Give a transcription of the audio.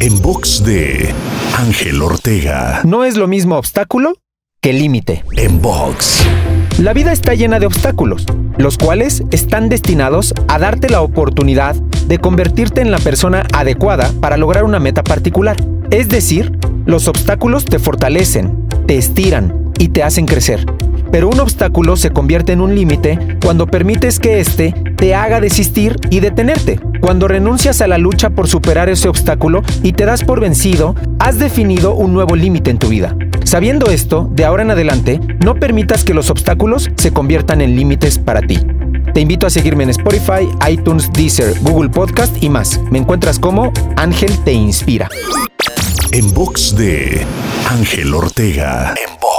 En box de Ángel Ortega. No es lo mismo obstáculo que límite. En box. La vida está llena de obstáculos, los cuales están destinados a darte la oportunidad de convertirte en la persona adecuada para lograr una meta particular. Es decir, los obstáculos te fortalecen, te estiran y te hacen crecer. Pero un obstáculo se convierte en un límite cuando permites que éste te haga desistir y detenerte. Cuando renuncias a la lucha por superar ese obstáculo y te das por vencido, has definido un nuevo límite en tu vida. Sabiendo esto, de ahora en adelante, no permitas que los obstáculos se conviertan en límites para ti. Te invito a seguirme en Spotify, iTunes, Deezer, Google Podcast y más. Me encuentras como Ángel Te Inspira. En box de Ángel Ortega. En box.